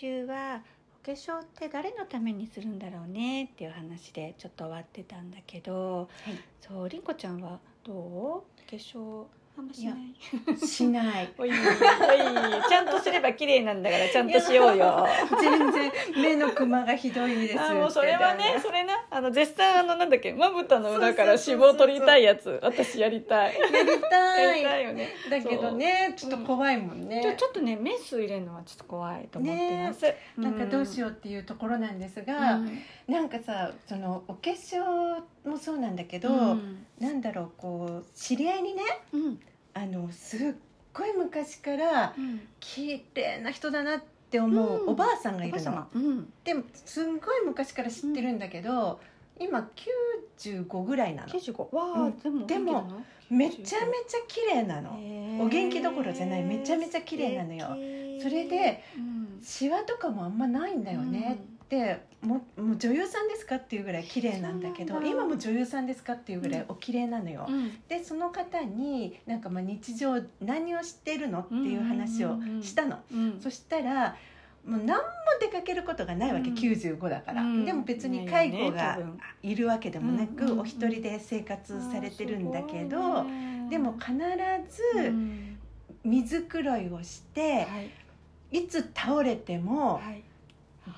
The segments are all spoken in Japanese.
週はお化粧って誰のためにするんだろうねっていう話でちょっと終わってたんだけど、そうりんこちゃんはどう？お化粧あんましない。しない。おいおいちゃんとすれば綺麗なんだからちゃんとしようよ。全然目のクマがひどいですあもうそれはねそれな。あの絶賛あのなんだっけまぶたの裏から脂肪取りたいやつ私やりたい。やりたい。たいよね。だけどねちょっと怖いもんね、ちょちょっとねメス入れるのはちょっと怖いと思ってます、なんかどうしようっていうところなんですが、うん。なんかさそのお化粧もそうなんだけど、うん。なんだろうこう知り合いにねうんあのすっごい昔からうん。綺麗な人だなって思ううん。おばあさんがいるの、うん。でもすんごい昔から知ってるんだけど、今95ぐらいなの。95わあ、うん。でもめちゃめちゃ綺麗なの、お元気どころじゃない。めちゃめちゃ綺麗なのよ。それでうん。シワとかもあんまないんだよね。って、ももう女優さんですかっていうぐらい綺麗なんだけど今も女優さんですかっていうぐらいお綺麗なのよ、うん。でその方になんかまあ日常何をしてるのっていう話をしたの、うん。そしたらもう何も出かけることがないわけ、うん。95だから、うん。でも別に介護がいるわけでもなく、うんお一人で生活されてるんだけど、でも必うずん。水黒いをして、はい。いつ倒れてもはい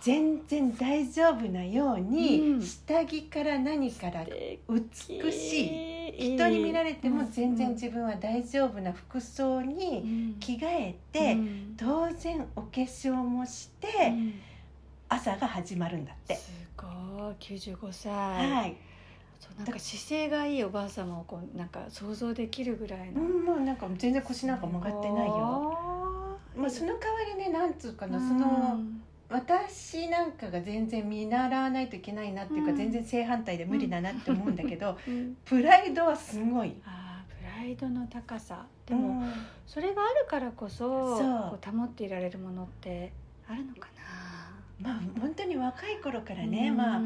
全然大丈夫なように、うん。下着から何から美しい人に見られても全然自分は大丈夫な服装に着替えて、うん。当然お化粧もして、うん。朝が始まるんだって。すごい。95歳、はい、なんか姿勢がいいおばあ様をこうなんか想像できるぐらいの、うん、もうなんか全然腰なんか曲がってないよ。まあその代わりねなんつうかな、その私なんかが全然見習わないといけないなっていうか、うん。全然正反対で無理だなって思うんだけど、うん。プライドはすごい。あープライドの高さ。でも、うん。それがあるからこそそう。こう保っていられるものってあるのかな。まあ本当に若い頃からね、うん。まあ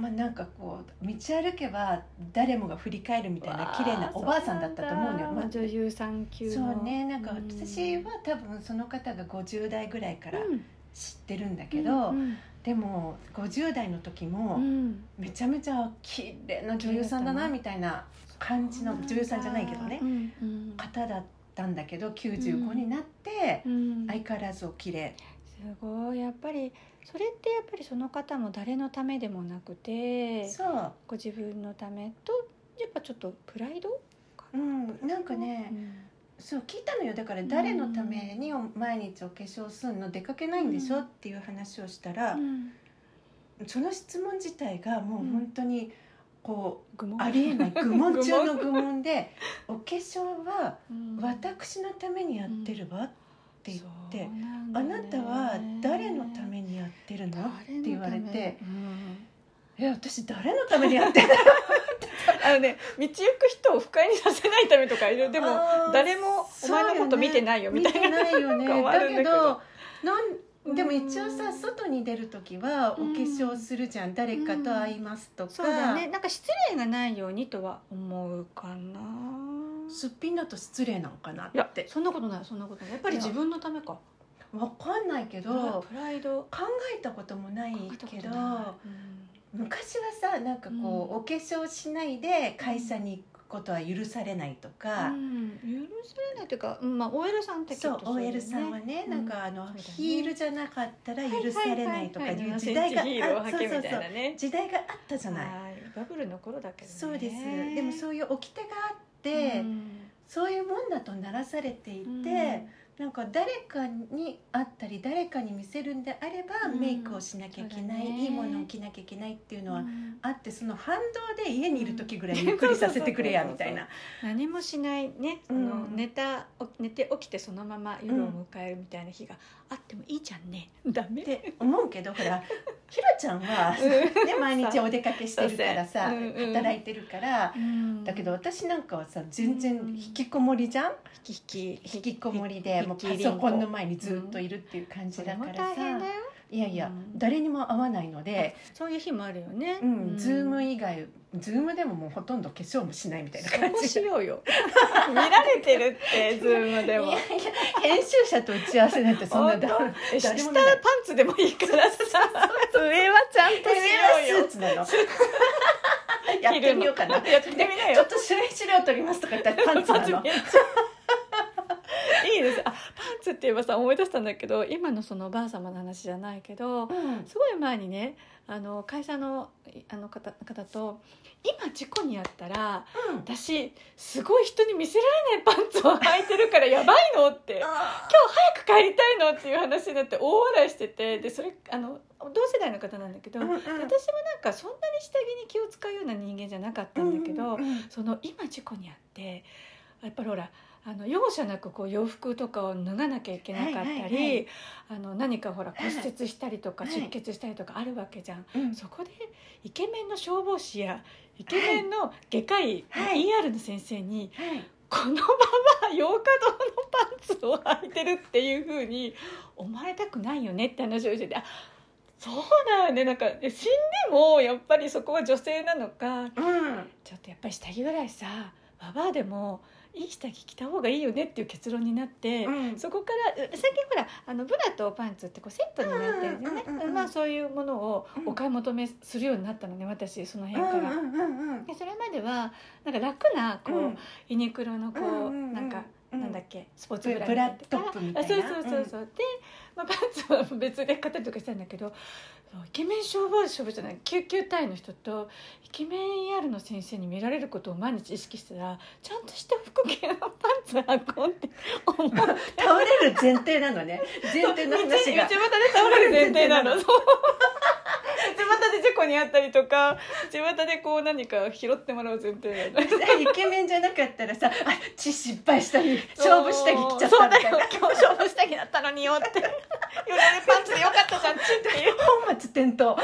まあなんかこう道歩けば誰もが振り返るみたいな綺麗なおばあさんだったと思うのよ。まあまあ、女優さん級の。そうねなんかうん。私は多分その方が50代ぐらいからうん知ってるんだけど、うんでも50代の時うもん。めちゃめちゃ綺麗な女優さんだなみたいな感じの女優さんじゃないけどね。うんうん。方だったんだけど95になってうん。相変わらずお綺麗。すごい。やっぱりそれってやっぱりその方も誰のためでもなくてそう。ご自分のためとやっぱちょっとプライドかうんなんかね、そう聞いたのよ。だから誰のために毎日お化粧すんの出かけないんでしょっていう話をしたら、うん。その質問自体がもう本当にこうありえない愚問中の愚問でお化粧はうん私のためにやってるわって言って、あなたは誰のためにやってるの？って言われて「え私誰のためにやってるの?あのね道行く人を不快にさせないためとかいるでも誰もお前のこと見てないよみたいな。見てないよね。だけど。なんでも一応うさん外に出る時はお化粧するじゃん、誰かと会いますとか、そうだね。なんか失礼がないようにとは思うかな。すっぴんだと失礼なのかなっいやてそんなことないそんなことない。やっぱり自分のためか。わかんないけどプライド。考えたこともないけどうん昔はさなんかこう、うん。お化粧しないで会社に行くことは許されないとか、うん、許されないというか、うん、まあ OL さんってそうきっとだよ OL さんはね、うん。なんかあの、ヒールじゃなかったら許されないとかいうは時代があ7センチヒールをそう履けみたいそうそうなね。時代があったじゃない、はい。バブルの頃だけどね。そうです。でもそういう掟があって、うん。そういうもんだとならされていて、うんなんか誰かに会ったり誰かに見せるんであれば、うんメイクをしなきゃいけない、いいものを着なきゃいけないっていうのはうん。あってその反動で家にいる時ぐらいゆっくりさせてくれやみたいな。何もしないね、うん。あの寝たお寝て起きてそのまま夜を迎えるみたいな日があってもいいじゃんね、ダメ。って思うけどほら ひろちゃんは、うん。ね、毎日お出かけしてるからさ、働いてるから、うん。だけど私なんかはさ全然うん引きこもりじゃん、引き引き。引きこもりでパソコンの前にずっといるっていう感じだからさ、いやいや、うん。誰にも会わないので、そういう日もあるよね。うんズームい以外ズームでももうほとんど化粧もしないみたいな感じ。しようよ。見られてるってズームでもいやいや編集者と打ち合わせなんてそんなだ下パンツでもいいからさ。上はちゃんとしようよ。スーツなの。やってみようかな。やってみなよ。ちょっと白い資料取りますとか言ったらパンツなのいいです。あパンツって言えばさ思い出したんだけど今のそのおばあ様の話じゃないけどうん。すごい前にねあの会社のいあの方方と今事故にあったら私すごい人に見せられないパンツを履いてるからやばいのって今日早く帰りたいのっていう話になって大笑いしててでそれあの同世代の方なんだけど、うんうん私もなんかそんなに下着に気を使うような人間じゃなかったんだけど、うんうん。その今事故にあってやっぱりほらあの容赦なくこう洋服とかを脱がなきゃいけなかったり、はいはいはい。あの何かほら骨折したりとかはい。出血したりとかあるわけじゃん、うん。そこでイケメンの消防士やイケメンの外科医、はい。ER の先生にはい。このまま洋華堂のパンツを履いてるっていうふうに思われたくないよねって話をしててあそうだよね。なんか死んでもやっぱりそこは女性なのかうん。ちょっとやっぱり下着ぐらいさババアでもいい下着着た方がいいよねっていう結論になって、うん。そこから最近ほらあのブラとパンツってこうセットになってるんでね、うんうんうんうん。まあそういうものをお買い求めするようになったのね私その辺から。うんうんうんでそれまではなんか楽なこう、うん。ユニクロのこう、うんうんうんなんか、うんなんだっけスポーツブラブラみたいなトップみたいな。あそうそうそうそう、で、まあ、パンツは別で買ったりとかしたんだけどイケメン消防士消防士じゃない救急隊の人とイケメン ER の先生に見られることを毎日意識したらちゃんとした服系のパンツ履こうって思って。倒れる前提なのね。前提の話が。道道端で倒れる前提なの。そう。道 端で事故にあったりとか道端でこう何か拾ってもらう前提なの。イケメンじゃなかったらさあ血失敗したり勝負下着着ちゃったみたいな。今日勝負下着だったのによってよだれパンツでよかったじゃんちっていう。本末転倒。っ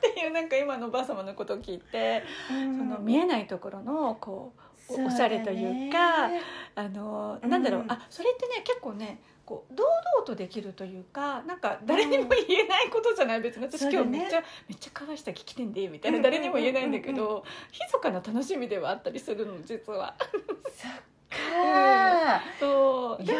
ていうなんか今のおばあ様のことを聞いて、そその見えないところのこうおおしゃれというかあのなんだろう、うんあそれってね結構ねこう堂々とできるというかなんか誰にも言えないことじゃない。別に私ね今日めっちゃ、めっちゃ可愛い下着着てんでみたいなうん誰にも言えないんだけうん。ど密かな楽しみではあったりするの実は。そっかそう。いや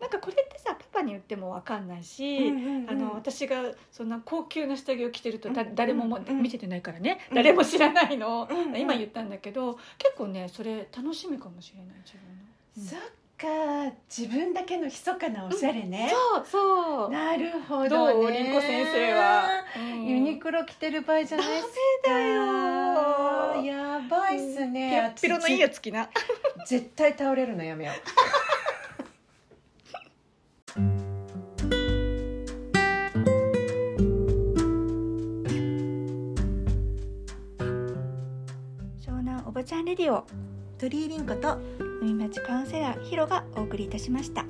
なんかこれってさパパに言っても分かんないし、うんうんうん。あの私がそんな高級な下着を着てるとだうん。誰ももうん。見ててないからね、うん。誰も知らないの、うんうん。今言ったんだけど結構ねそれ楽しみかもしれない自分の。そっか自分だけの密かなおしゃれね、そうそう。なるほどどうねりんこ先生は、うん。ユニクロ着てる場合じゃないっすか。ダメだよやばいっすね、ピロッピロのいいやつ着な絶対倒れるのやめよう。湘南おばちゃんレディオ鳥居凛子と海町カウンセラーヒロがお送りいたしました。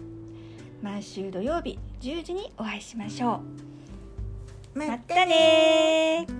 毎週土曜日10時にお会いしましょう。またねー